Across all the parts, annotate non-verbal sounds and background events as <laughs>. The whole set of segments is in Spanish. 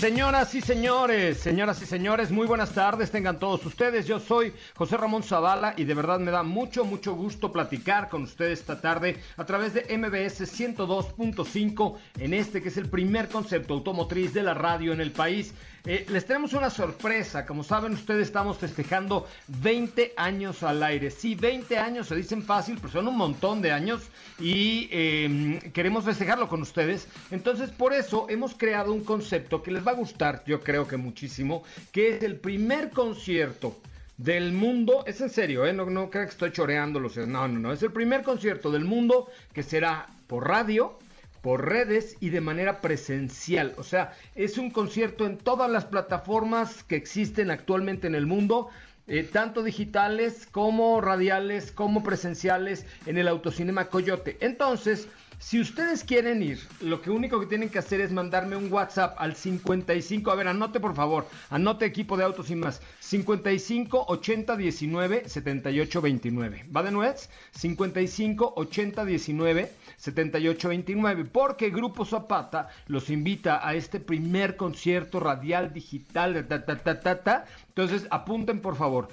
Señoras y señores, señoras y señores, muy buenas tardes, tengan todos ustedes. Yo soy José Ramón Zavala y de verdad me da mucho, mucho gusto platicar con ustedes esta tarde a través de MBS 102.5 en este que es el primer concepto automotriz de la radio en el país. Eh, les tenemos una sorpresa, como saben ustedes estamos festejando 20 años al aire. Sí, 20 años se dicen fácil, pero son un montón de años y em, queremos festejarlo con ustedes. Entonces por eso hemos creado un concepto que les va a gustar, yo creo que muchísimo, que es el primer concierto del mundo, es en serio, ¿eh? no, no creo que estoy choreándolos, no, no, no, es el primer concierto del mundo que será por radio, por redes y de manera presencial. O sea, es un concierto en todas las plataformas que existen actualmente en el mundo. Eh, tanto digitales como radiales, como presenciales en el Autocinema Coyote. Entonces, si ustedes quieren ir, lo que único que tienen que hacer es mandarme un WhatsApp al 55, a ver, anote por favor, anote equipo de autos y más, 55 80 19 78 29. ¿Va de nuez? 55 80 19 78 29, porque Grupo Zapata los invita a este primer concierto radial digital, ta, ta, ta, ta, ta. Entonces, apunten por favor.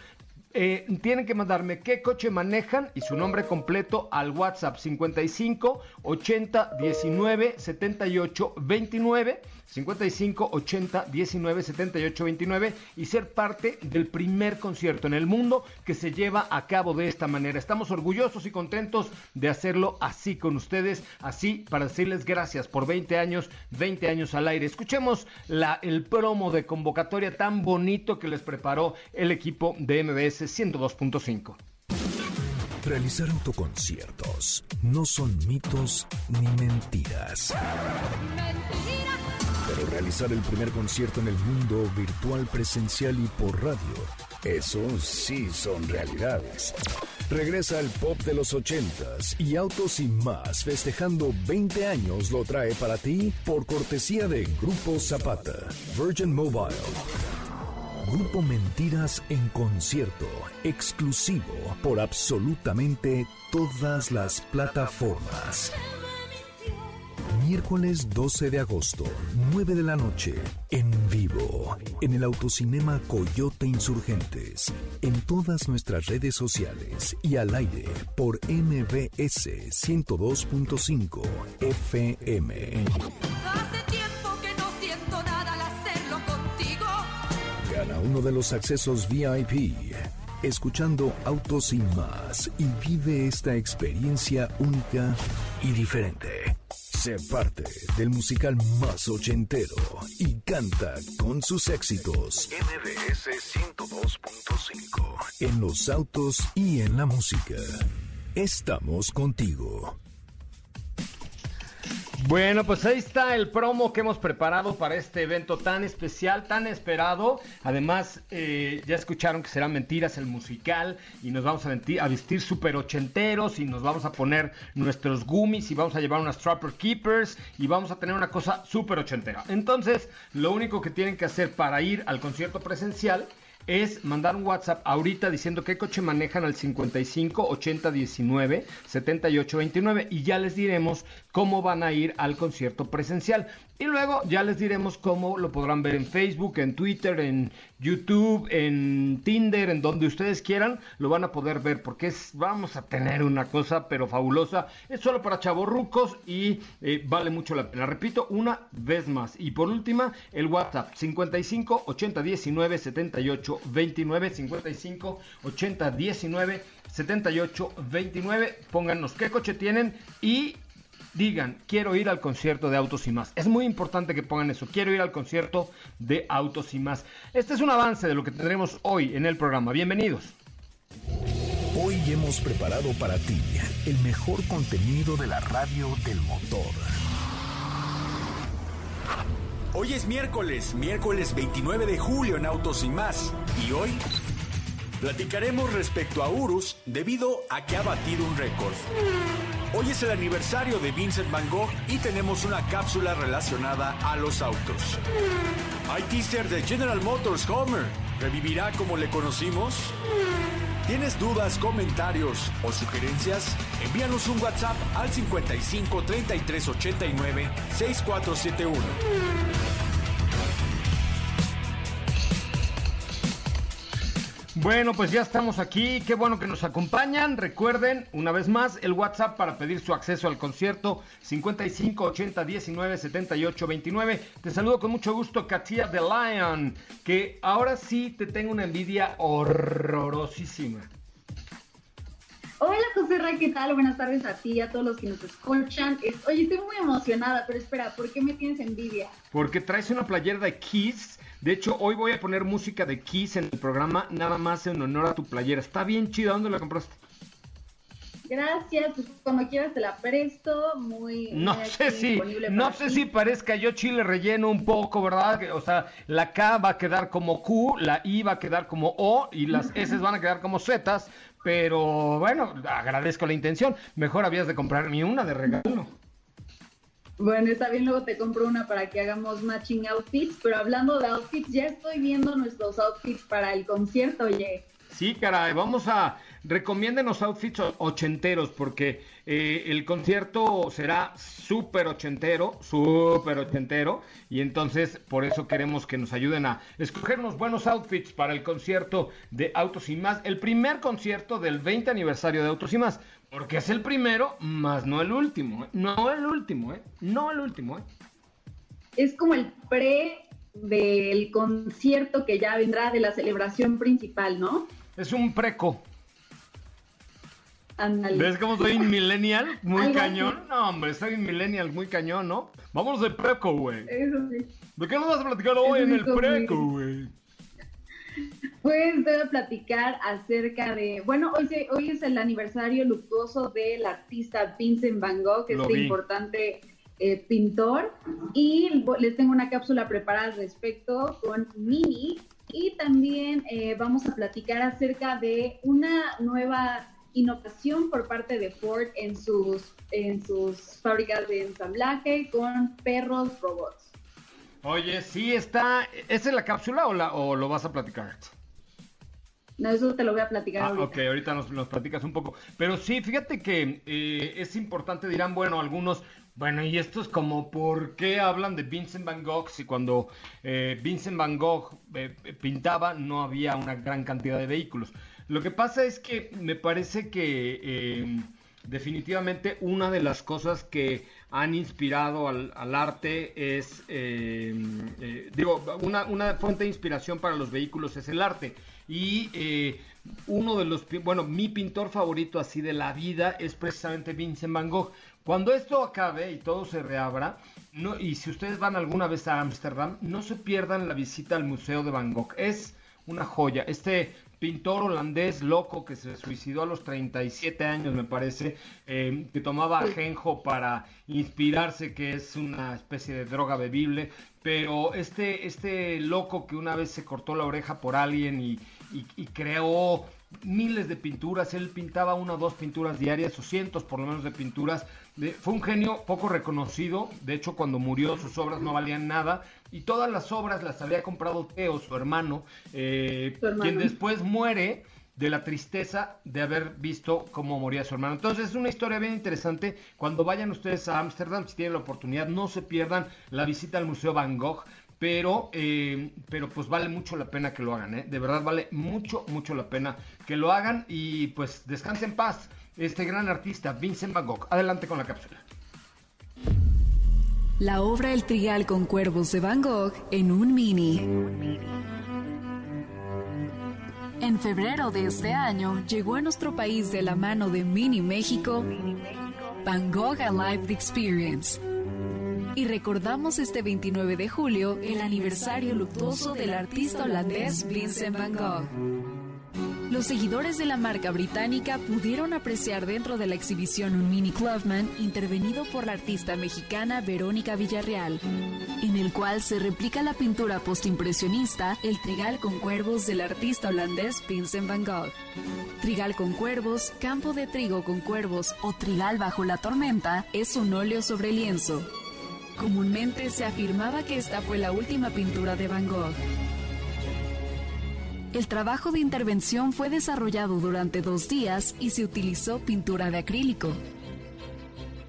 Eh, tienen que mandarme qué coche manejan y su nombre completo al WhatsApp 55 80 19 78 29 55 80 19 78 29 y ser parte del primer concierto en el mundo que se lleva a cabo de esta manera. Estamos orgullosos y contentos de hacerlo así con ustedes, así para decirles gracias por 20 años, 20 años al aire. Escuchemos la, el promo de convocatoria tan bonito que les preparó el equipo de MBS 102.5. Realizar autoconciertos no son mitos ni mentiras. Pero realizar el primer concierto en el mundo virtual, presencial y por radio, eso sí son realidades. Regresa el pop de los ochentas y Autos y más festejando 20 años lo trae para ti por cortesía de Grupo Zapata, Virgin Mobile. Grupo Mentiras en concierto, exclusivo por absolutamente todas las plataformas. Miércoles 12 de agosto, 9 de la noche, en vivo, en el Autocinema Coyote Insurgentes, en todas nuestras redes sociales y al aire por MBS 102.5 FM. Hace tiempo que no siento nada al hacerlo contigo. Gana uno de los accesos VIP, escuchando Autos y más, y vive esta experiencia única y diferente. Sé parte del musical más ochentero y canta con sus éxitos. MBS 102.5. En los autos y en la música. Estamos contigo. Bueno, pues ahí está el promo que hemos preparado para este evento tan especial, tan esperado. Además, eh, ya escucharon que será Mentiras el musical y nos vamos a, vestir, super ochenteros y nos vamos a poner nuestros gummies y vamos a llevar unas Trapper Keepers y vamos a tener una cosa súper ochentera. Entonces, lo único que tienen que hacer para ir al concierto presencial es mandar un WhatsApp ahorita diciendo qué coche manejan al 55 80 19 78 29 y ya les diremos cómo van a ir al concierto presencial. Y luego ya les diremos cómo lo podrán ver en Facebook, en Twitter, en YouTube, en Tinder, en donde ustedes quieran, lo van a poder ver porque vamos a tener una cosa pero fabulosa. Es solo para chavorrucos y eh, vale mucho la pena. Repito una vez más. Y por última, el WhatsApp 55 80 19 78 29 55 80 19 78 29. Pónganos qué coche tienen y digan, quiero ir al concierto de Autos y más. Es muy importante que pongan eso, quiero ir al concierto de Autos y más. Este es un avance de lo que tendremos hoy en el programa. Bienvenidos. Hoy hemos preparado para ti el mejor contenido de la radio del motor. Hoy es miércoles, miércoles 29 de julio en Autos y más. Y hoy platicaremos respecto a Urus debido a que ha batido un récord. Hoy es el aniversario de Vincent Van Gogh y tenemos una cápsula relacionada a los autos. Hay teaser de General Motors Homer. ¿Revivirá como le conocimos? ¿Tienes dudas, comentarios o sugerencias? Envíanos un WhatsApp al 55 33 89 6471. Bueno, pues ya estamos aquí. Qué bueno que nos acompañan. Recuerden, una vez más, el WhatsApp para pedir su acceso al concierto 55 80 19 78 29. Te saludo con mucho gusto, Katia the Lion. Que ahora sí te tengo una envidia horrorosísima. Hola José Ra, ¿qué tal? Buenas tardes a ti y a todos los que nos escuchan. Es- oye, estoy muy emocionada, pero espera, ¿por qué me tienes envidia? Porque traes una playera de Kiss. De hecho, hoy voy a poner música de Kiss en el programa, nada más en honor a tu playera. Está bien chida. ¿Dónde la compraste? Gracias, pues, cuando quieras te la presto, muy... No muy sé si, no sé ti. si parezca yo chile relleno un poco, ¿verdad? O sea, la K va a quedar como Q, la I va a quedar como O y las S <laughs> van a quedar como Z, pero bueno, agradezco la intención. Mejor habías de comprarme una de regalo. Bueno, está bien, luego te compro una para que hagamos matching outfits, pero hablando de outfits, ya estoy viendo nuestros outfits para el concierto, oye. Sí, caray, vamos a recomiéndenos outfits ochenteros porque eh, el concierto será súper ochentero, súper ochentero y entonces por eso queremos que nos ayuden a escoger unos buenos outfits para el concierto de Autos y Más, el primer concierto del 20 aniversario de Autos y Más, porque es el primero, más no el último, ¿eh? no el último, ¿eh? no el último. ¿eh? Es como el pre del concierto que ya vendrá de la celebración principal, ¿no? Es un preco. Ándale. ¿Ves cómo soy millennial? Muy así. cañón. No, hombre, soy millennial muy cañón, ¿no? Vámonos de preco, güey. Eso sí. ¿De qué nos vas a platicar hoy Eso en el preco, güey? Pues a platicar acerca de, bueno, hoy, se- hoy es el aniversario luctuoso del artista Vincent Van Gogh, Lo este vi. importante eh, pintor, y les tengo una cápsula preparada al respecto con Mini, y también eh, vamos a platicar acerca de una nueva innovación por parte de Ford en sus, en sus fábricas de ensamblaje con perros robots. Oye, sí está. ¿Esa es la cápsula o, la, o lo vas a platicar? No, eso te lo voy a platicar Ah, ahorita. ok, ahorita nos, nos platicas un poco. Pero sí, fíjate que eh, es importante, dirán, bueno, algunos, bueno, y esto es como, ¿por qué hablan de Vincent Van Gogh si cuando eh, Vincent Van Gogh eh, pintaba no había una gran cantidad de vehículos? Lo que pasa es que me parece que eh, definitivamente una de las cosas que han inspirado al, al arte es, eh, eh, digo, una, una fuente de inspiración para los vehículos es el arte. Y eh, uno de los, bueno, mi pintor favorito así de la vida es precisamente Vincent Van Gogh. Cuando esto acabe y todo se reabra, y si ustedes van alguna vez a Ámsterdam, no se pierdan la visita al Museo de Van Gogh. Es una joya. Este pintor holandés loco que se suicidó a los 37 años, me parece, eh, que tomaba ajenjo para inspirarse, que es una especie de droga bebible, pero este, este loco que una vez se cortó la oreja por alguien y, y- y creó miles de pinturas, él pintaba una o dos pinturas diarias, o cientos por lo menos de pinturas. fue un genio poco reconocido, de hecho cuando murió sus obras no valían nada, y todas las obras las había comprado Teo, su hermano, eh, quien después muere de la tristeza de haber visto cómo moría su hermano. Entonces es una historia bien interesante. Cuando vayan ustedes a Ámsterdam, si tienen la oportunidad, no se pierdan la visita al Museo Van Gogh pero, eh, pero pues vale mucho la pena que lo hagan, ¿eh? de verdad vale mucho, mucho la pena que lo hagan y pues descanse en paz este gran artista Vincent Van Gogh. Adelante con la cápsula. La obra El Trigal con Cuervos de Van Gogh en un mini. En febrero de este año llegó a nuestro país de la mano de Mini México Van Gogh Live Experience y recordamos este 29 de julio el aniversario luctuoso del artista holandés Vincent van Gogh. Los seguidores de la marca británica pudieron apreciar dentro de la exhibición un mini Clubman intervenido por la artista mexicana Verónica Villarreal, en el cual se replica la pintura postimpresionista El Trigal con Cuervos del artista holandés Vincent van Gogh. Trigal con Cuervos, Campo de Trigo con Cuervos o Trigal bajo la tormenta es un óleo sobre lienzo. Comúnmente se afirmaba que esta fue la última pintura de Van Gogh. El trabajo de intervención fue desarrollado durante dos días y se utilizó pintura de acrílico.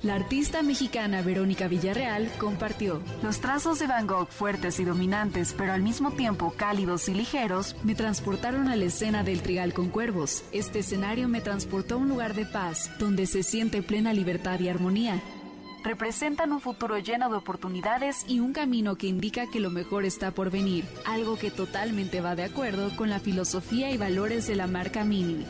La artista mexicana Verónica Villarreal compartió, los trazos de Van Gogh fuertes y dominantes, pero al mismo tiempo cálidos y ligeros, me transportaron a la escena del Trigal con Cuervos. Este escenario me transportó a un lugar de paz, donde se siente plena libertad y armonía representan un futuro lleno de oportunidades y un camino que indica que lo mejor está por venir, algo que totalmente va de acuerdo con la filosofía y valores de la marca Mini.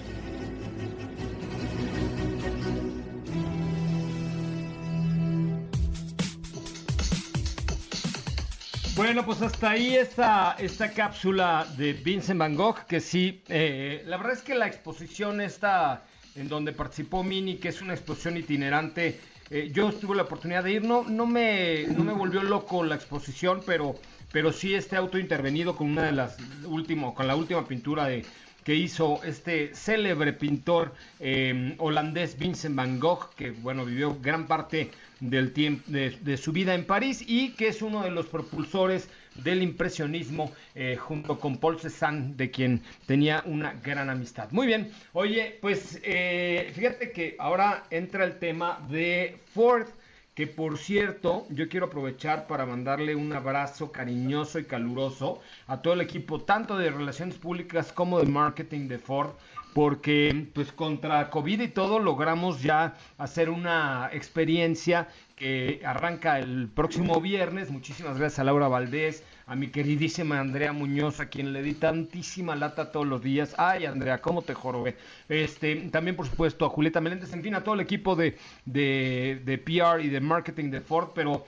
Bueno, pues hasta ahí esta, esta cápsula de Vincent Van Gogh, que sí, eh, la verdad es que la exposición esta en donde participó Mini, que es una exposición itinerante, eh, yo tuve la oportunidad de ir, no, no, me, no me volvió loco la exposición, pero, pero sí este auto intervenido con una de las último, con la última pintura de, que hizo este célebre pintor eh, holandés Vincent van Gogh, que bueno, vivió gran parte del tiempo de, su vida en París y que es uno de los propulsores del impresionismo eh, junto con Paul Cézanne, de quien tenía una gran amistad. Muy bien, oye, pues eh, fíjate que ahora entra el tema de Ford que por cierto, yo quiero aprovechar para mandarle un abrazo cariñoso y caluroso a todo el equipo, tanto de relaciones públicas como de marketing de Ford, porque pues contra COVID y todo logramos ya hacer una experiencia que arranca el próximo viernes. Muchísimas gracias a Laura Valdés, a mi queridísima Andrea Muñoz, a quien le di tantísima lata todos los días. Ay, Andrea, cómo te jorobé. Este, también, por supuesto, a Julieta Meléndez, en fin, a todo el equipo de, de, de PR y de marketing de Ford, pero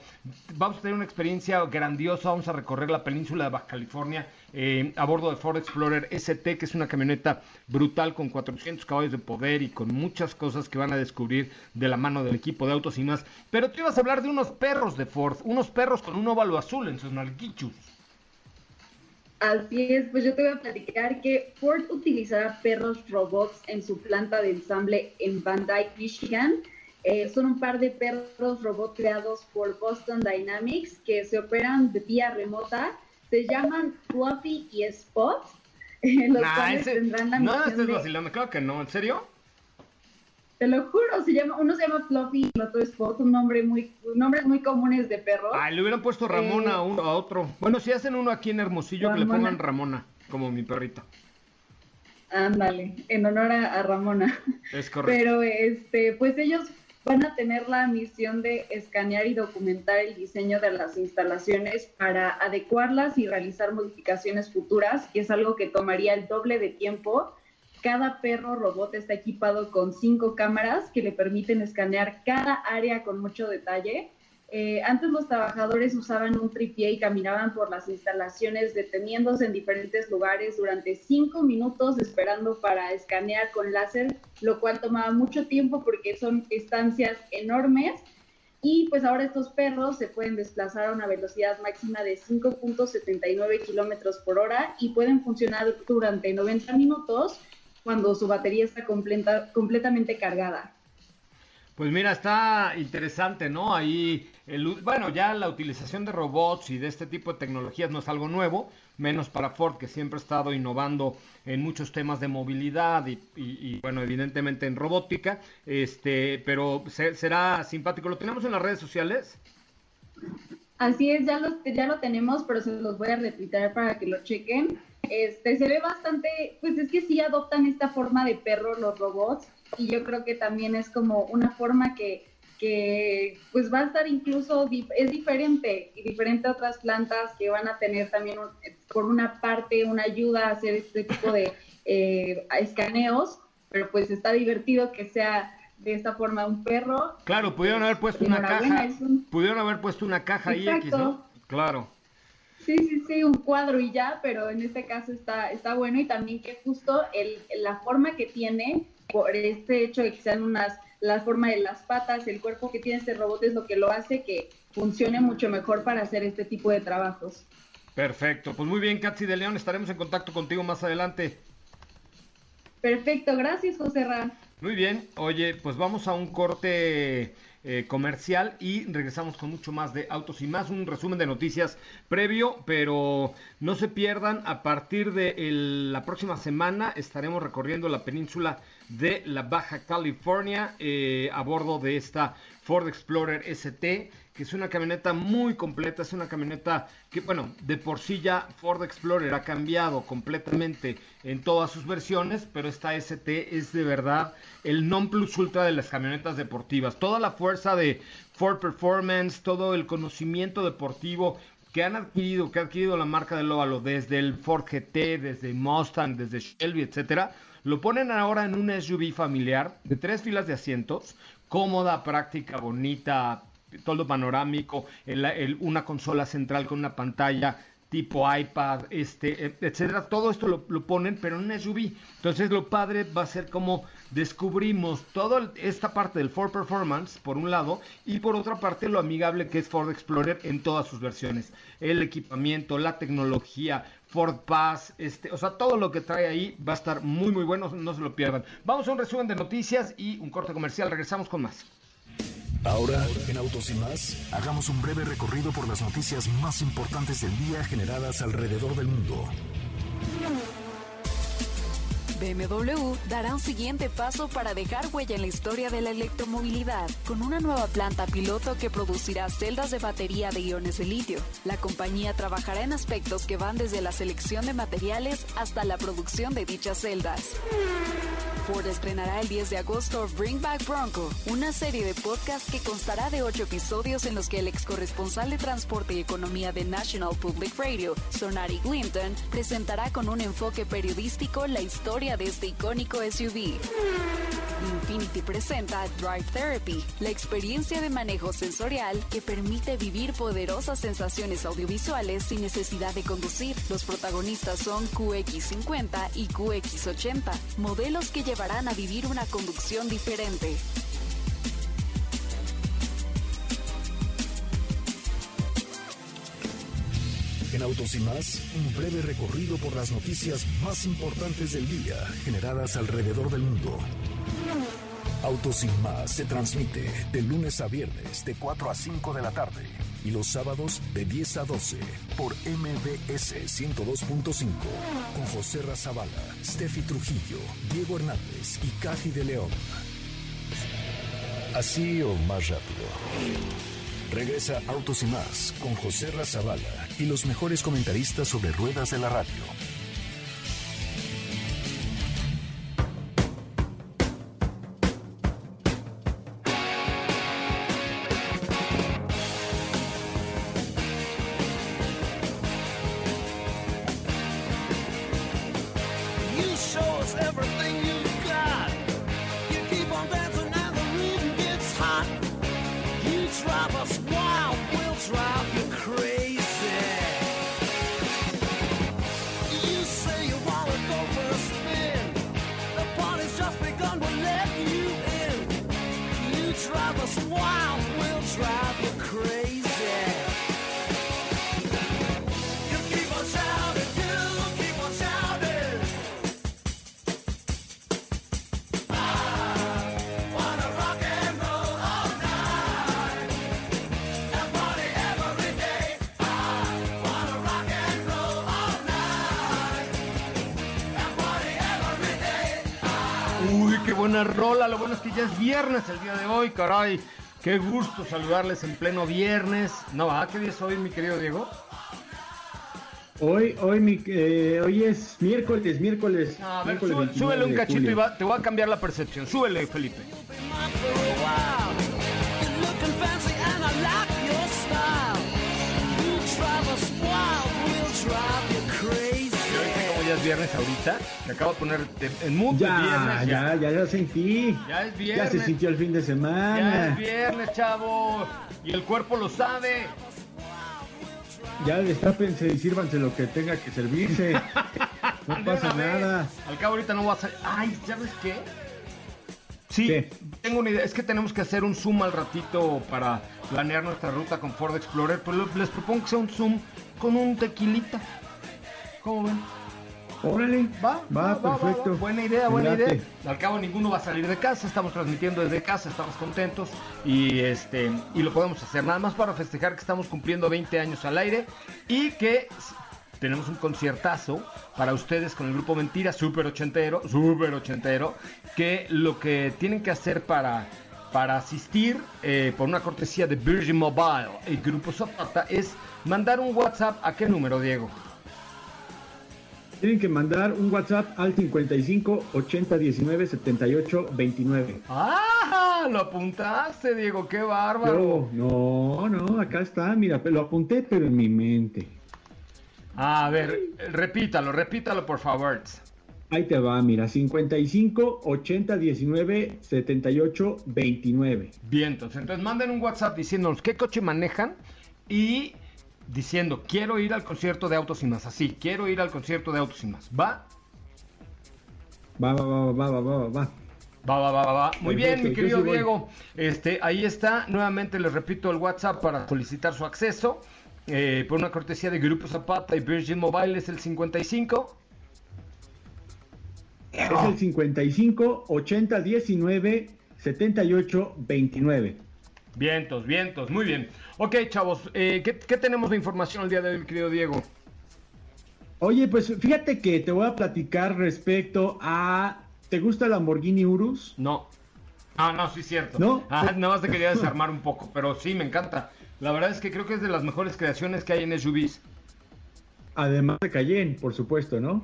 vamos a tener una experiencia grandiosa. Vamos a recorrer la península de Baja California eh, a bordo de Ford Explorer ST, que es una camioneta brutal con 400 caballos de poder y con muchas cosas que van a descubrir de la mano del equipo de autos y más. Pero tú ibas a hablar de unos perros de Ford, unos perros con un óvalo azul en sus nalguichus. Así es, pues yo te voy a platicar que Ford utilizará perros robots en su planta de ensamble en Van Dyke, Michigan. Eh, son un par de perros robots creados por Boston Dynamics que se operan de vía remota se llaman Fluffy y Spot. <laughs> los cuales tendrán la no, estés vacilando, creo que no, ¿en serio? Te lo juro, se llama, uno se llama Fluffy y el otro Spot, un nombre muy, nombres muy comunes de perros. Ah, le hubieran puesto Ramona a, uno, a otro. Bueno, si hacen uno aquí en Hermosillo, que le pongan Ramona, como mi perrito. Ándale, en honor a, a Ramona. Es correcto. Pero este, pues ellos van a tener la misión de escanear y documentar el diseño de las instalaciones para adecuarlas y realizar modificaciones futuras, que es algo que tomaría el doble de tiempo. Cada perro robot está equipado con cinco cámaras que le permiten escanear cada área con mucho detalle eh, antes los trabajadores usaban un tripié y caminaban por las instalaciones deteniéndose en diferentes lugares durante cinco minutos esperando para escanear con láser, lo cual tomaba mucho tiempo porque son estancias enormes. Y pues ahora estos perros se pueden desplazar a una velocidad máxima de 5.79 kilómetros por hora y pueden funcionar durante 90 minutos cuando su batería está completa, completamente cargada. Pues mira, está interesante, ¿no? Ahí, el, bueno, ya la utilización de robots y de este tipo de tecnologías no es algo nuevo, menos para Ford, que siempre ha estado innovando en muchos temas de movilidad y, bueno, evidentemente en robótica, este, pero será simpático. ¿Lo tenemos en las redes sociales? Así es, ya lo, ya lo tenemos, pero se los voy a retuitar para que lo chequen. Este, se ve bastante, pues es que sí adoptan esta forma de perro los robots y yo creo que también es como una forma que, que pues va a estar incluso, es diferente y diferente a otras plantas que van a tener también por una parte una ayuda a hacer este tipo de eh, escaneos, pero pues está divertido que sea de esta forma un perro. Claro, pudieron haber puesto una caja, pudieron haber puesto una caja X, ¿no? Claro. Sí, sí, sí, un cuadro y ya, pero en este caso está, está bueno y también que justo el, la forma que tiene, por este hecho de que sean unas, la forma de las patas, el cuerpo que tiene este robot es lo que lo hace que funcione mucho mejor para hacer este tipo de trabajos. Perfecto, pues muy bien, Katsi de León, estaremos en contacto contigo más adelante. Perfecto, gracias, José Ran. Muy bien, oye, pues vamos a un corte eh, comercial y regresamos con mucho más de autos y más, un resumen de noticias previo, pero no se pierdan, a partir de la próxima semana estaremos recorriendo la península de la Baja California eh, a bordo de esta Ford Explorer ST que es una camioneta muy completa, es una camioneta que, bueno, de por sí ya Ford Explorer ha cambiado completamente en todas sus versiones, pero esta ST es de verdad el non plus ultra de las camionetas deportivas. Toda la fuerza de Ford Performance, todo el conocimiento deportivo que han adquirido, que ha adquirido la marca del óvalo desde el Ford GT, desde Mustang, desde Shelby, etcétera, lo ponen ahora en un SUV familiar de tres filas de asientos, cómoda, práctica, bonita, todo panorámico, una consola central con una pantalla tipo iPad, este, e, etcétera. Todo esto lo, ponen, pero en un SUV. Entonces lo padre va a ser como descubrimos toda esta parte del Ford Performance, por un lado, y por otra parte lo amigable que es Ford Explorer en todas sus versiones. El equipamiento, la tecnología, Ford Pass, este, o sea, todo lo que trae ahí va a estar muy, muy bueno, no se lo pierdan. Vamos a un resumen de noticias y un corte comercial. Regresamos con más. Ahora, en Autos y más, hagamos un breve recorrido por las noticias más importantes del día generadas alrededor del mundo. BMW dará un siguiente paso para dejar huella en la historia de la electromovilidad, con una nueva planta piloto que producirá celdas de batería de iones de litio. La compañía trabajará en aspectos que van desde la selección de materiales hasta la producción de dichas celdas. Estrenará el 10 de agosto Bring Back Bronco, una serie de podcast que constará de ocho episodios en los que el ex corresponsal de transporte y economía de National Public Radio, Sonari Glimpton, presentará con un enfoque periodístico la historia de este icónico SUV. Infinity presenta Drive Therapy, la experiencia de manejo sensorial que permite vivir poderosas sensaciones audiovisuales sin necesidad de conducir. Los protagonistas son QX50 y QX80, modelos que llevarán a vivir una conducción diferente. En Autos y más, un breve recorrido por las noticias más importantes del día generadas alrededor del mundo. Autos y más se transmite de lunes a viernes de 4 a 5 de la tarde y los sábados de 10 a 12 por MBS 102.5 con José Razabala, Steffi Trujillo, Diego Hernández y Cathy de León. Así o más rápido. Regresa Autos y más con José Razabala y los mejores comentaristas sobre ruedas de la radio rola. Lo bueno es que ya es viernes el día de hoy, caray. Qué gusto saludarles en pleno viernes. No, ¿ah? ¿Qué día es hoy, mi querido Diego? Hoy, hoy, mi, eh, hoy es miércoles, miércoles. A ver, miércoles sube- 29 súbele un cachito y va- te voy a cambiar la percepción. Súbele, Felipe. Es viernes ahorita, me acabo de poner en de Ya, viernes. ya, ya, ya sentí. Ya es Ya viernes. se sintió el fin de Ya semana. es viernes, chavo. Y el cuerpo lo sabe. Ya destápense y sírvanse lo que tenga que servirse. <laughs> No pasa nada. Al cabo ahorita no va a salir. Ay, ¿sabes qué? Sí, ¿Qué? tengo una idea. Es que tenemos que hacer un Zoom al ratito para planear nuestra ruta con Ford Explorer. Pero les propongo que sea un Zoom con un tequilita. ¿Cómo ven? Órale. Va, Va, perfecto. va. Buena idea, buena idea. Al cabo ninguno va a salir de casa, estamos transmitiendo desde casa, estamos contentos y este y lo podemos hacer nada más para festejar que estamos cumpliendo 20 años al aire y que tenemos un conciertazo para ustedes con el grupo Mentira, súper ochentero, súper ochentero, que lo que tienen que hacer para para asistir eh, por una cortesía de Virgin Mobile y Grupo Zapata es mandar un WhatsApp a qué número, Diego. Tienen que mandar un WhatsApp al 55 80 19 78 29. ¡Ah! Lo apuntaste, Diego, qué bárbaro. Yo, no, no, acá está, mira, lo apunté, pero en mi mente. A ver, repítalo, repítalo, por favor. Ahí te va, mira, 55 80 19 78 29. Bien, entonces, entonces manden un WhatsApp diciéndonos qué coche manejan y diciendo, quiero ir al concierto de Autos y Más. Así, quiero ir al concierto de Autos y Más. ¿Va? Va, va, va, va, va, va, va. Va, va, va, va, va. Muy bien, mi querido sí. Diego. Este, ahí está. Nuevamente les repito el WhatsApp para solicitar su acceso. eh, por una cortesía de Grupo Zapata y Virgin Mobile es el 55. Es el 55 80 19 78 29. Vientos, vientos, muy bien. Ok, chavos, eh, ¿qué, qué tenemos de información el día de hoy, querido Diego? Oye, pues fíjate que te voy a platicar respecto a. ¿Te gusta Lamborghini Urus? No. Ah, no, sí es cierto. ¿No? <laughs> Ah, nada más te quería desarmar un poco, pero sí, me encanta. La verdad es que creo que es de las mejores creaciones que hay en SUVs. Además de Cayenne, por supuesto, ¿no?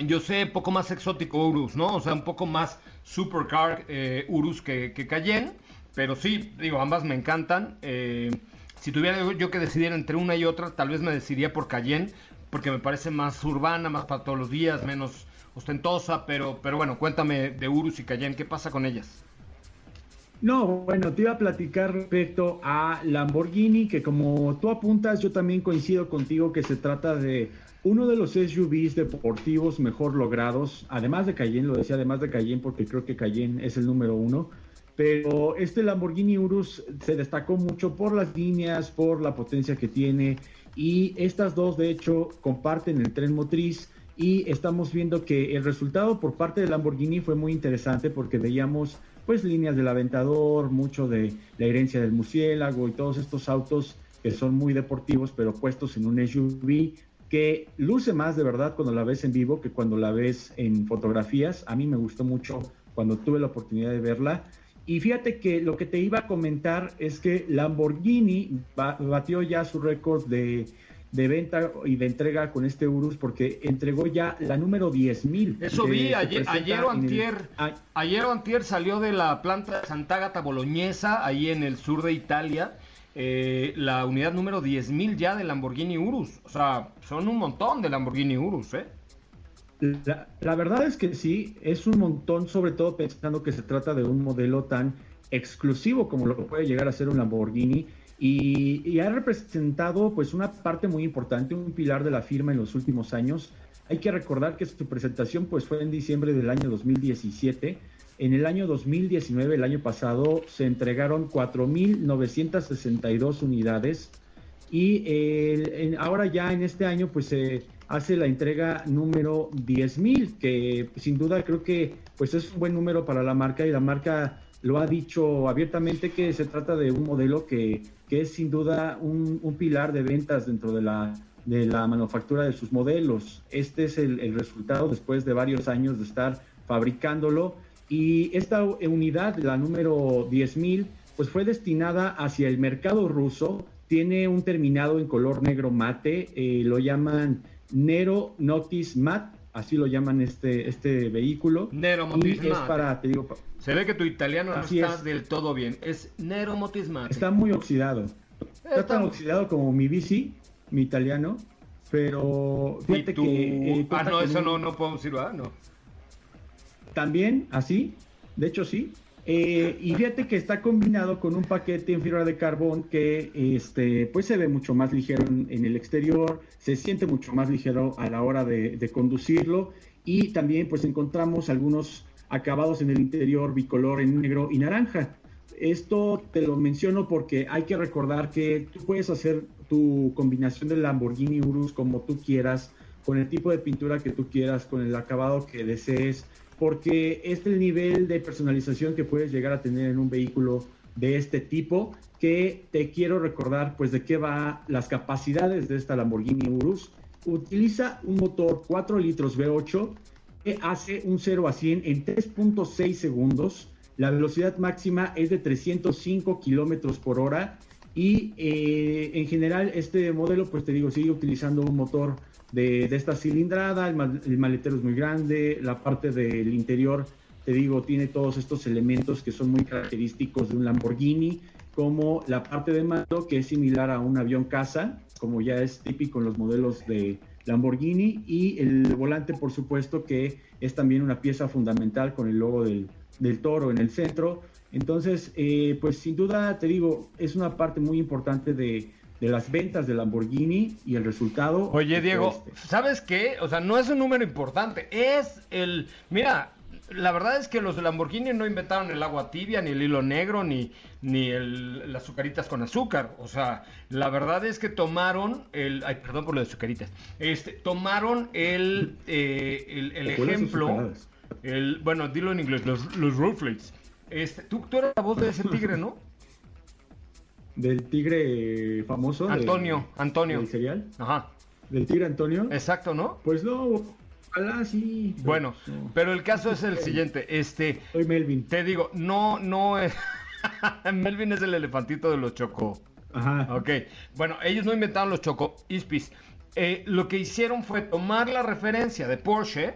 Yo sé, poco más exótico Urus, ¿no? O sea, un poco más supercar eh, Urus que, que Cayenne. Pero sí, digo, ambas me encantan. Eh, si tuviera yo- que decidir entre una y otra, tal vez me decidiría por Cayenne, porque me parece más urbana, más para todos los días, menos ostentosa. Pero, pero bueno, cuéntame de Urus y Cayenne, ¿qué pasa con ellas? No, bueno, te iba a platicar respecto a Lamborghini, que como tú apuntas, yo también coincido contigo que se trata de uno de los SUVs deportivos mejor logrados, además de Cayenne, lo decía además de Cayenne porque creo que Cayenne es el número uno, pero este Lamborghini Urus se destacó mucho por las líneas, por la potencia que tiene y estas dos de hecho comparten el tren motriz y estamos viendo que el resultado por parte de Lamborghini fue muy interesante porque veíamos pues líneas del Aventador, mucho de la herencia del murciélago y todos estos autos que son muy deportivos pero puestos en un SUV que luce más de verdad cuando la ves en vivo que cuando la ves en fotografías. A mí me gustó mucho cuando tuve la oportunidad de verla. Y fíjate que lo que te iba a comentar es que Lamborghini ba- batió ya su récord de, de venta y de entrega con este Urus porque entregó ya la número 10.000. Eso vi, ayer, ayer o en el- antier, Ay, ayer o antier salió de la planta de Santa Agata Boloñesa, ahí en el sur de Italia, eh, la unidad número 10.000 ya de Lamborghini Urus. O sea, son un montón de Lamborghini Urus, ¿eh? La, verdad es que sí, es un montón, sobre todo pensando que se trata de un modelo tan exclusivo como lo puede llegar a ser un Lamborghini y, ha representado pues una parte muy importante, un pilar de la firma en los últimos años. Hay que recordar que su presentación pues fue en diciembre del año 2017. En el año 2019, el año pasado, se entregaron 4.962 unidades y el- en- ahora ya en este año pues se hace la entrega número 10.000, que sin duda creo que pues es un buen número para la marca y la marca lo ha dicho abiertamente que se trata de un modelo que, que es sin duda un, un pilar de ventas dentro de la, de la manufactura de sus modelos. Este es el, resultado después de varios años de estar fabricándolo y esta unidad, la número 10.000, pues fue destinada hacia el mercado ruso, tiene un terminado en color negro mate, eh, lo llaman Nero Notis Mat, así lo llaman este, este vehículo. Nero es Mat. para, te digo, pa- Se ve que tu italiano no está es. del todo bien. Es Nero Motismati. está muy oxidado. Está tan oxidado como mi bici, mi italiano, pero Y fíjate tú- que... eh, Ah, no, eso un- no, no podemos decir, ¿verdad? No. También, así, de hecho sí. Eh, y fíjate que está combinado con un paquete en fibra de carbón que este, pues se ve mucho más ligero en, el exterior, se siente mucho más ligero a la hora de, de conducirlo y también pues encontramos algunos acabados en el interior bicolor en negro y naranja. Esto te lo menciono porque hay que recordar que tú puedes hacer tu combinación del Lamborghini Urus como tú quieras, con el tipo de pintura que tú quieras, con el acabado que desees, porque es el nivel de personalización que puedes llegar a tener en un vehículo de este tipo, que te quiero recordar pues de qué va las capacidades de esta Lamborghini Urus. Utiliza un motor 4 litros V8 que hace un 0 a 100 en 3.6 segundos. La velocidad máxima es de 305 kilómetros por hora y eh, en general este modelo, pues te digo, sigue utilizando un motor de, esta cilindrada, el, mal- el maletero es muy grande, la parte del interior, te digo, tiene todos estos elementos que son muy característicos de un Lamborghini, como la parte de mando que es similar a un avión caza, como ya es típico en los modelos de Lamborghini, y el volante, por supuesto, que es también una pieza fundamental con el logo del, del toro en el centro. Entonces, eh, pues sin duda, te digo, es una parte muy importante de, de las ventas de Lamborghini y el resultado. Oye, Diego, este. ¿sabes qué? O sea, no es un número importante, es el... Mira, la verdad es que los de Lamborghini no inventaron el agua tibia, ni el hilo negro, ni, ni el- las azucaritas con azúcar. O sea, la verdad es que tomaron el... Ay, perdón por lo de azucaritas. Este, tomaron el, eh, el, el ejemplo... El, bueno, dilo en inglés, los, los Ruffles. Este, tú, tú eres la voz de ese tigre, ¿no? Del tigre famoso. Antonio, Antonio. Del serial. Ajá, Del tigre Antonio. exacto, ¿no? Pues no, ojalá sí. pero Bueno, no. pero el caso es el <laughs> siguiente. Este, Soy Melvin. te digo, no, no es. <laughs> Melvin es el elefantito de los Choco. Ajá. Ok, bueno, ellos no inventaron los Choco Ispis. Eh, lo que hicieron fue tomar la referencia de Porsche,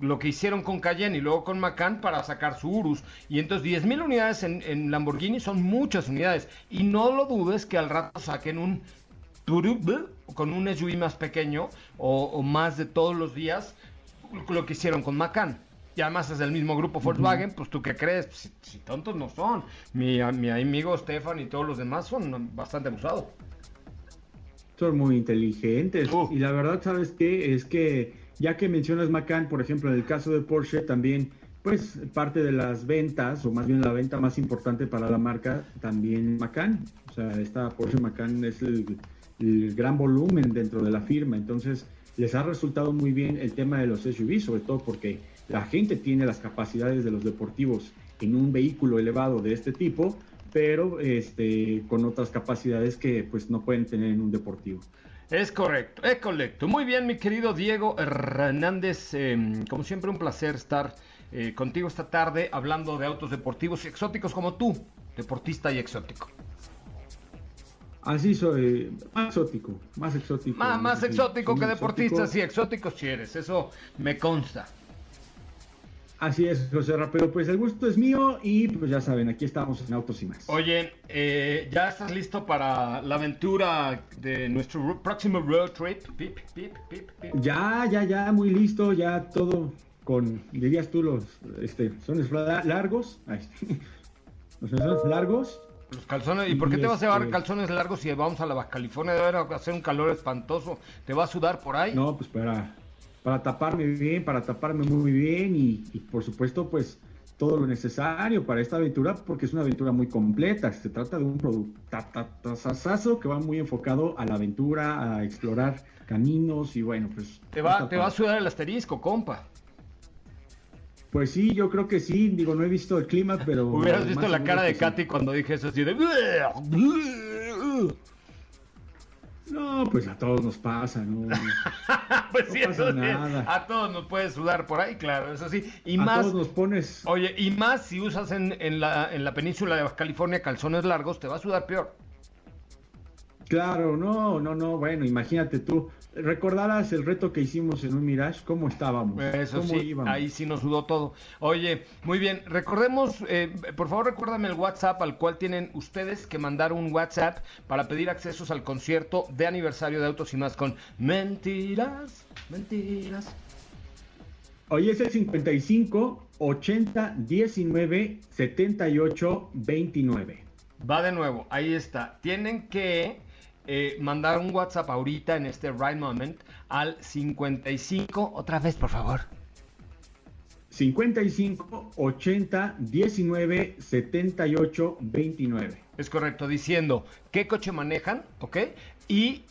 lo que hicieron con Cayenne y luego con Macan para sacar su Urus. Y entonces 10.000 unidades en, en Lamborghini son muchas unidades. Y no lo dudes que al rato saquen un Turub con un SUV más pequeño o, o más de todos los días, lo que hicieron con Macan. Y además es del mismo grupo Volkswagen, pues tú qué crees, Pues, si, si tontos no son. Mi, mi amigo Stefan y todos los demás son bastante abusados. Son muy inteligentes. Uh. Y la verdad, ¿sabes qué? Es que ya que mencionas Macan, por ejemplo, en el caso de Porsche también, pues parte de las ventas, o más bien la venta más importante para la marca, también Macan. O sea, esta Porsche Macan es el, el gran volumen dentro de la firma. Entonces, les ha resultado muy bien el tema de los SUV, sobre todo porque la gente tiene las capacidades de los deportivos en un vehículo elevado de este tipo, pero este, con otras capacidades que pues no pueden tener en un deportivo. Es correcto, es correcto. Muy bien, mi querido Diego Hernández. eh, como siempre, un placer estar eh, contigo esta tarde hablando de autos deportivos y exóticos como tú, deportista y exótico. Así soy, más exótico, más exótico. Más, exótico que deportista, exótico. sí, exótico si eres, eso me consta. Así es, José Ra, pero pues el gusto es mío y pues ya saben, aquí estamos en Autos y más. Oye, eh, ¿ya estás listo para la aventura de nuestro ro- próximo road trip? Pip, pip, pip, pip. Ya, ya, ya, muy listo, ya todo con, dirías tú, los este, sones la- largos. Ay, <laughs> los sones largos. Los calzones, ¿y por qué te vas a llevar este- calzones largos si vamos a la Baja California? Debe hacer un calor espantoso. ¿Te va a sudar por ahí? No, pues para, para taparme bien, para taparme muy bien y, y, por supuesto pues todo lo necesario para esta aventura porque es una aventura muy completa. Se trata de un producto que va muy enfocado a la aventura, a explorar caminos y bueno, pues... Te va, te va a sudar el asterisco, compa. Pues sí, yo creo que sí. Digo, no he visto el clima, pero... Hubieras visto la cara de sí. Katy cuando dije eso así de... No, pues a todos nos pasa, ¿no? <laughs> pues No sí, pasa eso sí, nada. a todos nos puede sudar por ahí, claro, eso sí. Y a más, todos nos pones. oye, y más si usas en, en la, en la península de Baja California calzones largos, te va a sudar peor. Claro, no, no, no. Bueno, imagínate tú. ¿Recordarás el reto que hicimos en un Mirage? ¿Cómo estábamos? Eso ¿Cómo sí, íbamos? ahí sí nos sudó todo. Oye, muy bien, recordemos, eh, por favor recuérdame el WhatsApp al cual tienen ustedes que mandar un WhatsApp para pedir accesos al concierto de aniversario de Autos y Más con Mentiras, Mentiras. Hoy es el 55 80 19 78 29. Va de nuevo, ahí está. Tienen que eh, mandar un WhatsApp ahorita en este right moment al 55, otra vez por favor. 55 80 19 78 29. Es correcto, diciendo qué coche manejan, ¿ok? Y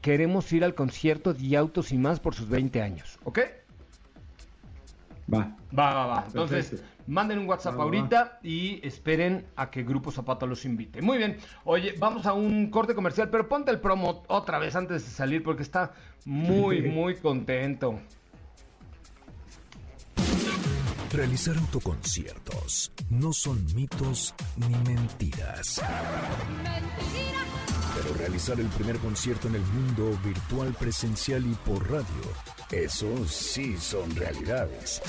queremos ir al concierto de Autos y Más por sus 20 años, ¿ok? Va. Va, va, va. Entonces, Perfecto. manden un WhatsApp Va, va, ahorita y esperen a que Grupo Zapata los invite. Muy bien. Oye, vamos a un corte comercial, pero ponte el promo otra vez antes de salir porque está muy, <laughs> muy contento. Realizar autoconciertos no son mitos ni mentiras. Pero realizar el primer concierto en el mundo virtual, presencial y por radio, eso sí son realidades.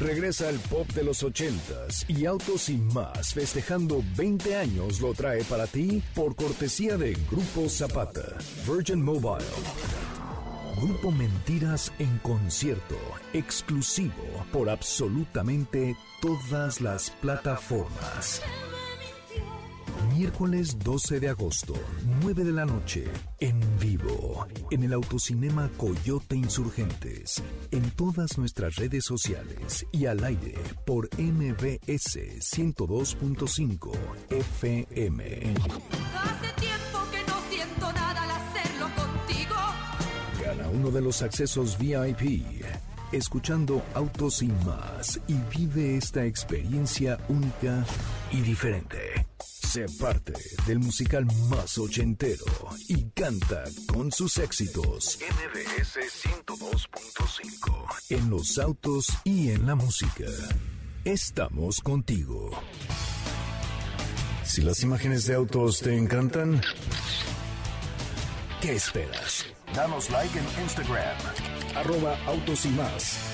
Regresa el pop de los ochentas y Autos y más festejando 20 años lo trae para ti por cortesía de Grupo Zapata, Virgin Mobile. Grupo Mentiras en concierto, exclusivo por absolutamente todas las plataformas. Miércoles 12 de agosto, 9 de la noche, en vivo, en el Autocinema Coyote Insurgentes, en todas nuestras redes sociales y al aire por MBS 102.5 FM. Hace tiempo que no siento nada al hacerlo contigo. Gana uno de los accesos VIP, escuchando Autos y más, y vive esta experiencia única y diferente. Sé parte del musical más ochentero y canta con sus éxitos. NBS 102.5. En los autos y en la música. Estamos contigo. Si las imágenes de autos te encantan, ¿qué esperas? Danos like en Instagram, arroba autos y más.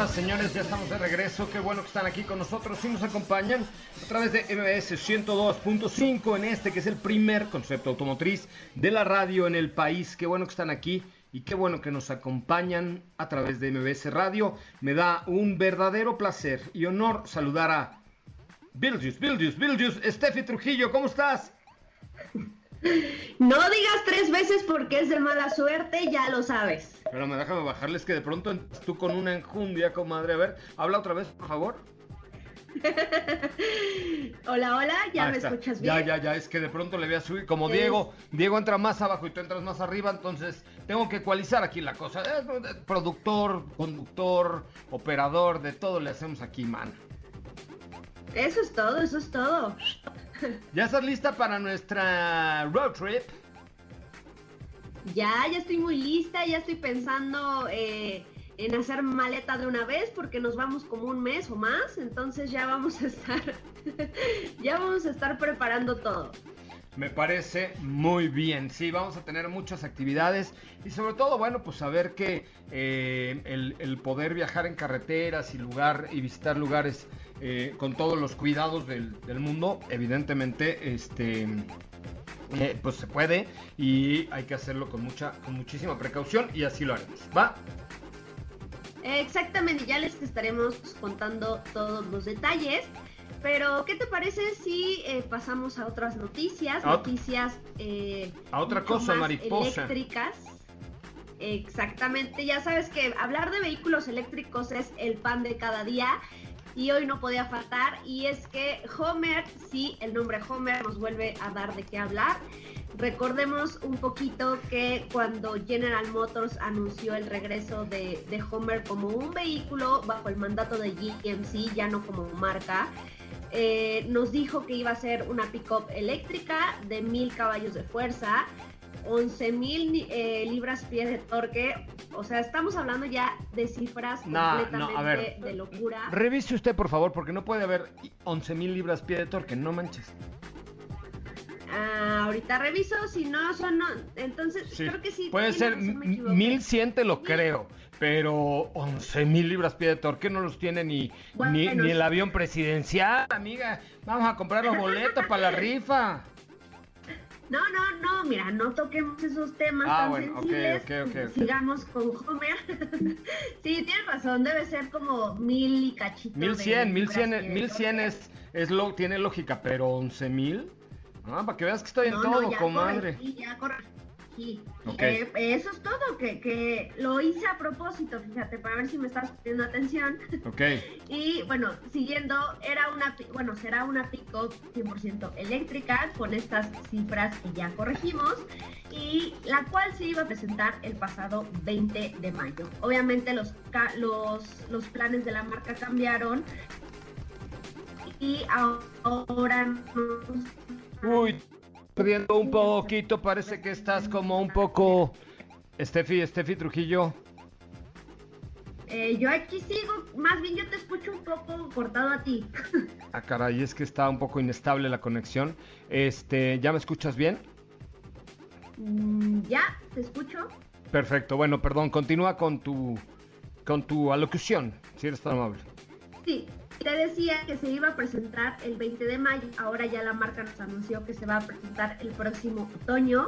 Señoras, señores, ya estamos de regreso. Qué bueno que están aquí con nosotros y nos acompañan a través de MBS 102.5 en este que es el primer concepto automotriz de la radio en el país. Qué bueno que están aquí y qué bueno que nos acompañan a través de MBS Radio. Me da un verdadero placer y honor saludar a Bildius, Bildius, Bildius, Steffi Trujillo, ¿cómo estás? No digas tres veces porque es de mala suerte, ya lo sabes. Pero me déjame bajarles que de pronto entras tú con una enjundia, comadre. A ver, habla otra vez, por favor. <laughs> Hola, hola, ya Ahí me está. escuchas bien. Ya, ya, ya, es que de pronto le voy a subir. Como Es- Diego, Diego entra más abajo y tú entras más arriba, entonces tengo que ecualizar aquí la cosa. Eh, productor, conductor, operador, de todo le hacemos aquí, man. Eso es todo, eso es todo. <laughs> ¿Ya estás lista para nuestra road trip? Ya, ya estoy muy lista, ya estoy pensando eh, en hacer maleta de una vez porque nos vamos como un mes o más, entonces ya vamos a estar, <laughs> ya vamos a estar preparando todo. Me parece muy bien. Sí, vamos a tener muchas actividades y sobre todo, bueno, pues saber que eh, el, poder viajar en carreteras y lugar y visitar lugares eh, con todos los cuidados del, del mundo, evidentemente, este, eh, pues se puede y hay que hacerlo con mucha, con muchísima precaución y así lo haremos. ¿Va? Exactamente, ya les estaremos contando todos los detalles. Pero, ¿qué te parece si eh, pasamos a otras noticias? A noticias eh, A otra cosa, mariposa. eléctricas. Exactamente, ya sabes que hablar de vehículos eléctricos es el pan de cada día y hoy no podía faltar y es que Homer, sí, el nombre Homer nos vuelve a dar de qué hablar. Recordemos un poquito que cuando General Motors anunció el regreso de, de Homer como un vehículo bajo el mandato de GMC, ya no como marca, eh, nos dijo que iba a ser una pickup eléctrica de mil caballos de fuerza, 11 mil eh, libras pie de torque. O sea, estamos hablando ya de cifras no, completamente a ver. de locura. Revise usted, por favor, porque no puede haber 11 mil libras pie de torque, no manches. Ah, ahorita reviso, si no son, no, entonces Sí, creo que sí. Puede ser razón, me m- equivoqué. 1100, te lo creo, pero 11 mil libras pie de torque no los tiene ni, Bueno, ni, el avión presidencial, amiga. Vamos a comprar los boletos para la rifa. No, no, no, mira, no toquemos esos temas Ah, tan bueno, ok, sensibles. ok, ok, ok. Sigamos con Homer. <laughs> sí, tienes razón, debe ser como mil y cachito. de 1100, 1100, libras pie de 1100 torque. es, es lo, tiene lógica, pero 11 mil. Ah, para que veas que estoy en todo, no, ya comadre. corregí, ya corregí. Eh, eso es todo, que, que lo hice a propósito, fíjate, para ver si me estás poniendo atención. Ok. <laughs> Y bueno, siguiendo, era una, bueno, será una pick-up 100% eléctrica con estas cifras que ya corregimos y la cual se iba a presentar el pasado 20 de mayo. Obviamente los, los, los planes de la marca cambiaron y ahora Uy, perdiendo un poquito, parece que estás como un poco... Steffi, Steffi Trujillo. Eh, yo aquí sigo, más bien yo te escucho un poco cortado a ti. <laughs> Ah, caray, es que está un poco inestable la conexión. Este, ¿ya me escuchas bien? Mm, ya, te escucho. Perfecto, bueno, perdón, continúa con tu con tu alocución, si eres tan amable. Sí, te decía que se iba a presentar el 20 de mayo, ahora ya la marca nos anunció que se va a presentar el próximo otoño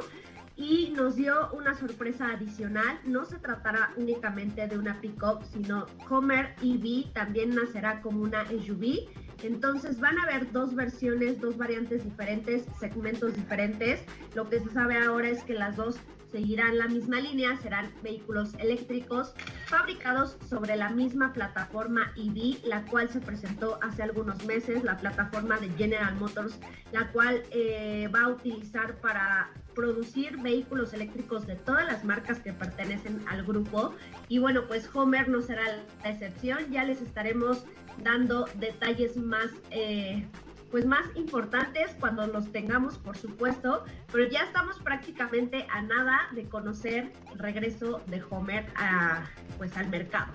y nos dio una sorpresa adicional, no se tratará únicamente de una pickup, sino Homer EV también nacerá como una SUV, entonces van a haber dos versiones, dos variantes diferentes, segmentos diferentes, lo que se sabe ahora es que las dos seguirán la misma línea, serán vehículos eléctricos fabricados sobre la misma plataforma EV, la cual se presentó hace algunos meses, la plataforma de General Motors, la cual eh, va a utilizar para producir vehículos eléctricos de todas las marcas que pertenecen al grupo. Y bueno, pues Homer no será la excepción, ya les estaremos dando detalles más... eh, pues más importantes cuando los tengamos, por supuesto, pero ya estamos prácticamente a nada de conocer el regreso de Homer a, pues al mercado.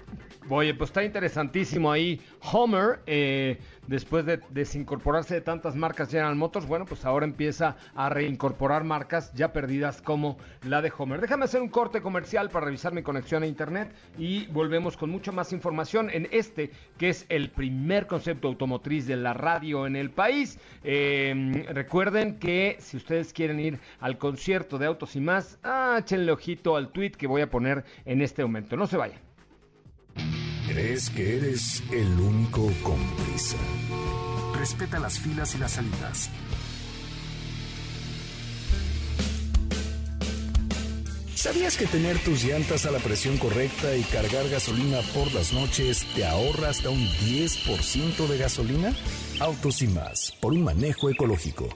Oye, pues está interesantísimo ahí. Homer, eh, después de desincorporarse de tantas marcas General Motors, bueno, pues ahora empieza a reincorporar marcas ya perdidas como la de Homer. Déjame hacer un corte comercial para revisar mi conexión a internet y volvemos con mucha más información en este, que es el primer concepto automotriz de la radio en el país. Eh, recuerden que si ustedes quieren ir al concierto de Autos y más, ah, échenle ojito al tweet que voy a poner en este momento. No se vayan. ¿Crees que eres el único con prisa? Respeta las filas y las salidas. ¿Sabías que tener tus llantas a la presión correcta y cargar gasolina por las noches te ahorra hasta un 10% de gasolina? Autos y más, por un manejo ecológico.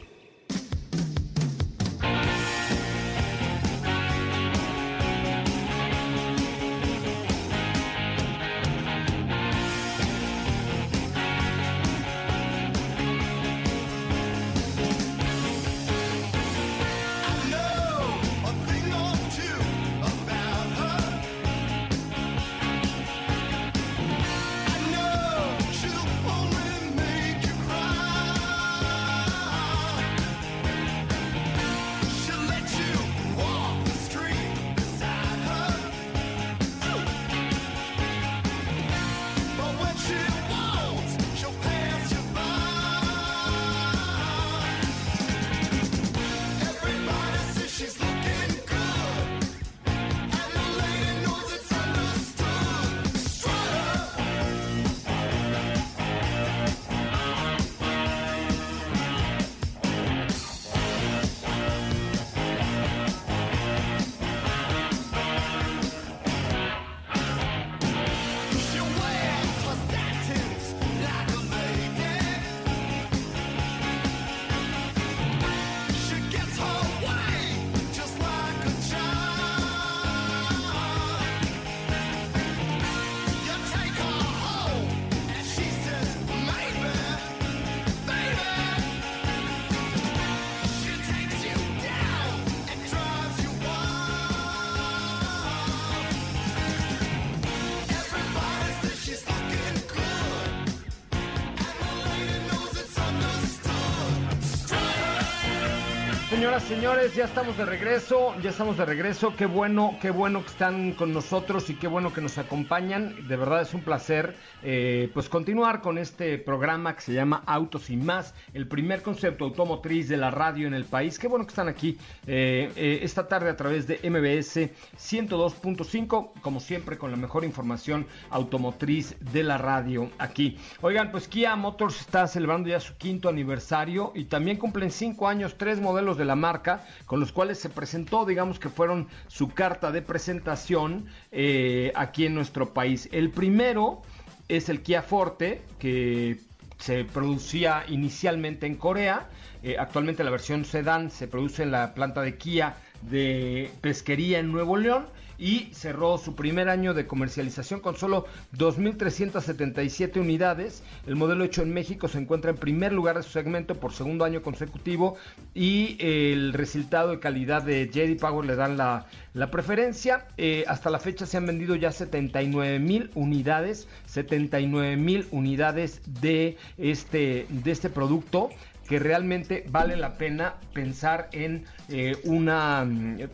Señoras, señores, ya estamos de regreso, ya estamos de regreso. Qué bueno, qué bueno que están con nosotros y qué bueno que nos acompañan. De verdad es un placer, eh, pues continuar con este programa que se llama Autos y más, el primer concepto automotriz de la radio en el país. Qué bueno que están aquí eh, eh, esta tarde a través de MBS 102.5, como siempre con la mejor información automotriz de la radio aquí. Oigan, pues Kia Motors está celebrando ya su quinto aniversario y también cumplen cinco años, tres modelos de la marca, con los cuales se presentó, digamos que fueron su carta de presentación eh, aquí en nuestro país. El primero es el Kia Forte, que se producía inicialmente en Corea. Eh, actualmente la versión sedán se produce en la planta de Kia de pesquería en Nuevo León y cerró su primer año de comercialización con solo 2.377 unidades. El modelo hecho en México se encuentra en primer lugar de su segmento por segundo año consecutivo y el resultado de calidad de JD Power le dan la, la preferencia. Eh, hasta la fecha se han vendido ya 79 mil unidades, 79 mil unidades de este, de este producto que realmente vale la pena pensar en eh, una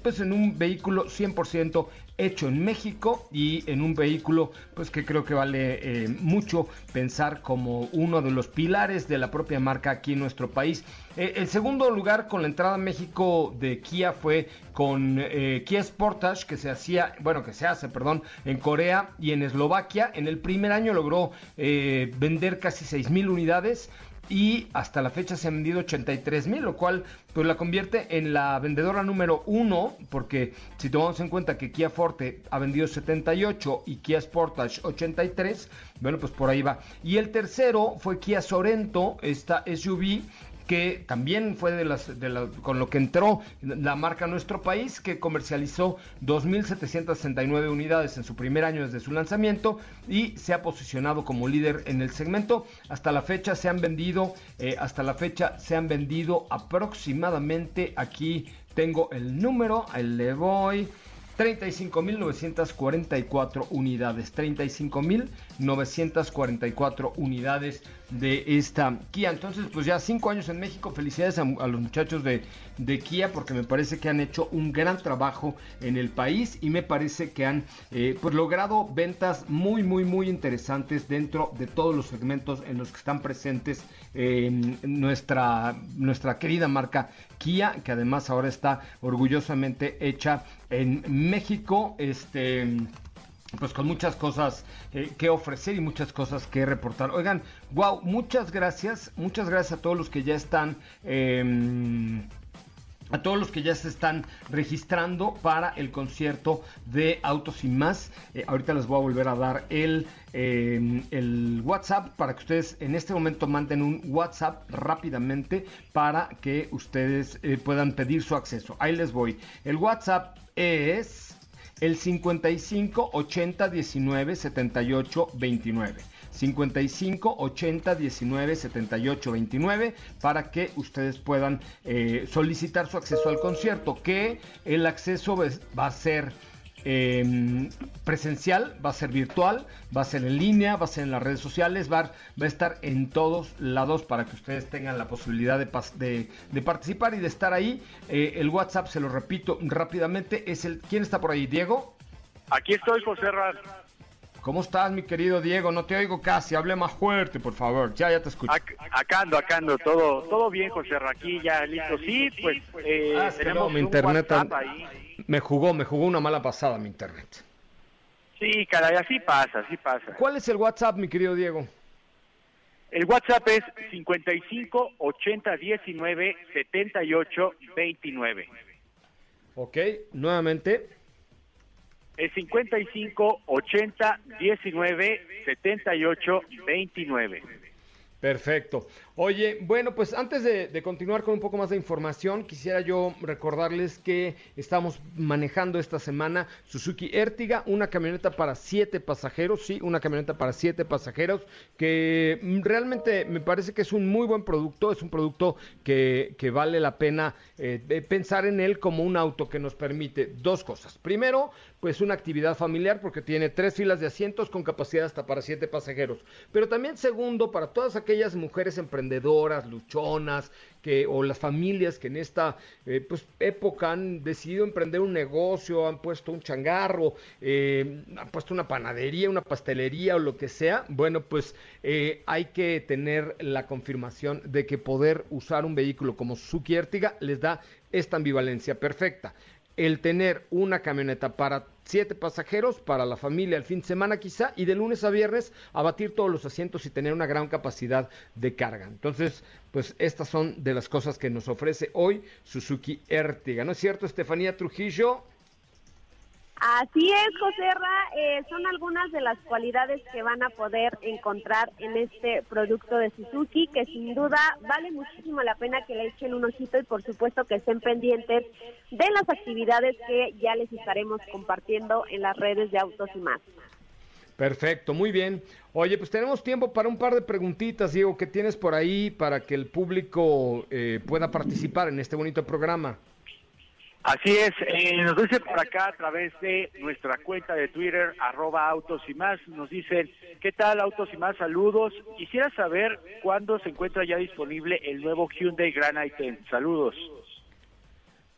pues en un vehículo 100% hecho en México y en un vehículo pues que creo que vale eh, mucho pensar como uno de los pilares de la propia marca aquí en nuestro país. Eh, el segundo lugar con la entrada a México de Kia fue con eh, Kia Sportage que se hacía, bueno que se hace, perdón, en Corea y en Eslovaquia. En el primer año logró vender casi 6 mil unidades y hasta la fecha se han vendido 83 mil, lo cual pues la convierte en la vendedora número uno, porque si tomamos en cuenta que Kia Forte ha vendido 78 y Kia Sportage 83, bueno, pues por ahí va. Y el tercero fue Kia Sorento, esta SUV que también fue con lo que entró la marca nuestro país, que comercializó 2.769 unidades en su primer año desde su lanzamiento y se ha posicionado como líder en el segmento. Hasta la fecha se han vendido, eh, hasta la fecha se han vendido aproximadamente, aquí tengo el número, ahí le voy. 35.944 unidades. 35.944 unidades de esta Kia. Entonces, pues ya cinco años en México. Felicidades a, los muchachos de, de, Kia porque me parece que han hecho un gran trabajo en el país y me parece que han eh, pues logrado ventas muy, muy, muy interesantes dentro de todos los segmentos en los que están presentes eh, nuestra, nuestra querida marca Kia, que además ahora está orgullosamente hecha en México. Este pues con muchas cosas eh, que ofrecer y muchas cosas que reportar. Oigan, wow, muchas gracias, muchas gracias a todos los que ya están eh, a todos los que ya se están registrando para el concierto de Autos y más. Eh, ahorita les voy a volver a dar el, eh, el WhatsApp para que ustedes en este momento manden un WhatsApp rápidamente para que ustedes eh, puedan pedir su acceso. Ahí les voy. El WhatsApp es el 55 80 19 78 29. 55 80 19 78 29 para que ustedes puedan eh, solicitar su acceso al concierto que el acceso va a ser eh, presencial, va a ser virtual, va a ser en línea, va a ser en las redes sociales, va, va a estar en todos lados para que ustedes tengan la posibilidad de, de, de participar y de estar ahí. Eh, el WhatsApp, se lo repito rápidamente, es el... ¿Quién está por ahí, Diego? Aquí estoy, José Ras. ¿Cómo estás, mi querido Diego? No te oigo casi, hable más fuerte, por favor. Ya, ya te escucho. Ac acá ando, acá ando, todo, todo bien, José Aquí ya listo. Sí, pues eh, ah, tenemos no, mi un internet WhatsApp ahí. Me jugó, me jugó una mala pasada mi internet. Sí, caray, así pasa, así pasa. ¿Cuál es el WhatsApp, mi querido Diego? El WhatsApp es 55 80 19 78 29. Ok, nuevamente. Es 55 80 19 78 29. Perfecto. Oye, bueno, pues antes de, continuar con un poco más de información, quisiera yo recordarles que estamos manejando esta semana Suzuki Ertiga, una camioneta para siete pasajeros, sí, una camioneta para siete pasajeros, que realmente me parece que es un muy buen producto, es un producto que, que vale la pena eh, pensar en él como un auto que nos permite dos cosas. Primero, pues una actividad familiar porque tiene tres filas de asientos con capacidad hasta para siete pasajeros. Pero también segundo, para todas aquellas aquellas mujeres emprendedoras, luchonas, que, o las familias que en esta eh, pues, época han decidido emprender un negocio, han puesto un changarro, eh, han puesto una panadería, una pastelería o lo que sea, bueno, pues eh, hay que tener la confirmación de que poder usar un vehículo como Suzuki Ertiga les da esta ambivalencia perfecta el tener una camioneta para siete pasajeros, para la familia el fin de semana quizá, y de lunes a viernes abatir todos los asientos y tener una gran capacidad de carga. Entonces, pues estas son de las cosas que nos ofrece hoy Suzuki Ertiga. ¿No es cierto, Estefanía Trujillo? Así es, Joserra, eh, son algunas de las cualidades que van a poder encontrar en este producto de Suzuki, que sin duda vale muchísimo la pena que le echen un ojito y por supuesto que estén pendientes de las actividades que ya les estaremos compartiendo en las redes de Autos y más. Perfecto, muy bien. Oye, pues tenemos tiempo para un par de preguntitas, Diego, que tienes por ahí para que el público eh, pueda participar en este bonito programa. Así es, eh, nos dice por acá a través de nuestra cuenta de Twitter, arroba autos y más, nos dicen, ¿qué tal autos y más? Saludos. Quisiera saber cuándo se encuentra ya disponible el nuevo Hyundai Grand i10. Saludos.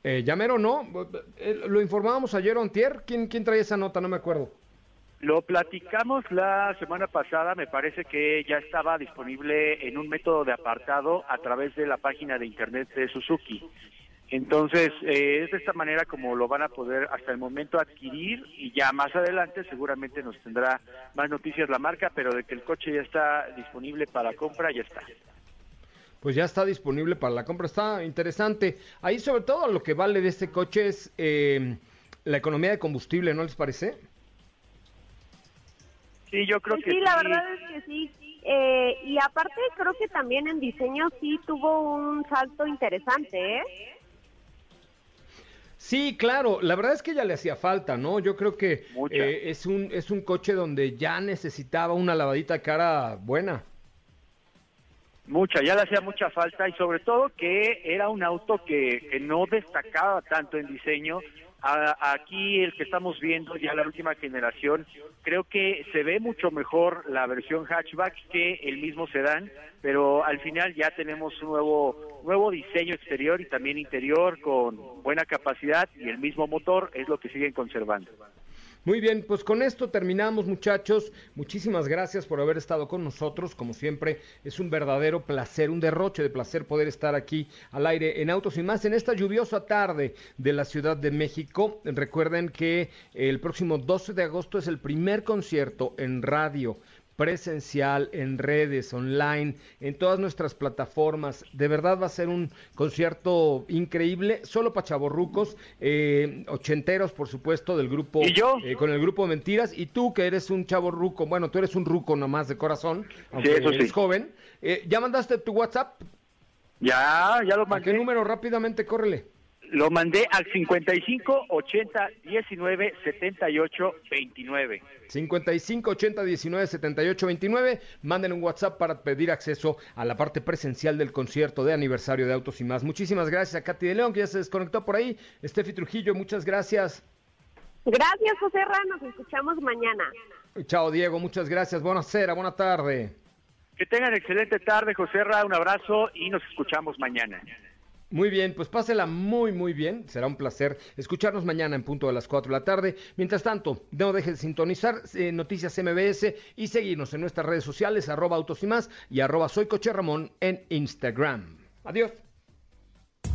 Eh, ¿Llamero no? Eh, Lo informábamos ayer o antier. ¿Quién, ¿Quién trae esa nota? No me acuerdo. Lo platicamos la semana pasada, me parece que ya estaba disponible en un método de apartado a través de la página de internet de Suzuki. Entonces, eh, es de esta manera como lo van a poder hasta el momento adquirir y ya más adelante seguramente nos tendrá más noticias la marca, pero de que el coche ya está disponible para compra, ya está. Pues ya está disponible para la compra. Está interesante. Ahí sobre todo lo que vale de este coche es eh, la economía de combustible, ¿no les parece? Sí, yo creo Pues que sí, la verdad es que sí. Eh, y aparte creo que también en diseño sí tuvo un salto interesante, ¿eh? Sí, claro, la verdad es que ya le hacía falta, ¿no? Yo creo que eh, es un es un coche donde ya necesitaba una lavadita cara buena. Mucha, ya le hacía mucha falta y sobre todo que era un auto que, que no destacaba tanto en diseño. A- aquí el que estamos viendo, ya la última generación, creo que se ve mucho mejor la versión hatchback que el mismo sedán, pero al final ya tenemos un nuevo, nuevo diseño exterior y también interior con buena capacidad y el mismo motor es lo que siguen conservando. Muy bien, pues con esto terminamos muchachos. Muchísimas gracias por haber estado con nosotros. Como siempre, es un verdadero placer, un derroche de placer poder estar aquí al aire en Autos y más en esta lluviosa tarde de la Ciudad de México. Recuerden que el próximo 12 de agosto es el primer concierto en radio presencial, en redes, online, en todas nuestras plataformas. De verdad va a ser un concierto increíble, solo para chavorrucos, eh, ochenteros, por supuesto, del grupo. ¿Y yo? eh, con el grupo Mentiras. Y tú, que eres un chavo ruco, bueno, tú eres un ruco nomás de corazón, aunque eso sí. eres joven. Eh, ¿Ya mandaste tu WhatsApp? Ya, ya lo ¿A mandé. qué número? Rápidamente, córrele. Lo mandé al 55 80 19 78 29. 55 80 19 78 29. Manden un WhatsApp para pedir acceso a la parte presencial del concierto de aniversario de Autos y más. Muchísimas gracias a Katy de León, que ya se desconectó por ahí. Estefi Trujillo, muchas gracias. Gracias, José Ra, nos escuchamos mañana. Chao, Diego, muchas gracias. Buenas cera, buena tarde. Que tengan excelente tarde, José Ra, un abrazo y nos escuchamos mañana. Muy bien, pues pásela muy, muy bien. Será un placer escucharnos mañana en punto de las 4 de la tarde. Mientras tanto, no dejen de sintonizar eh, Noticias MBS y seguirnos en nuestras redes sociales, arroba autos y más y arroba soy Coche Ramón en Instagram. Adiós.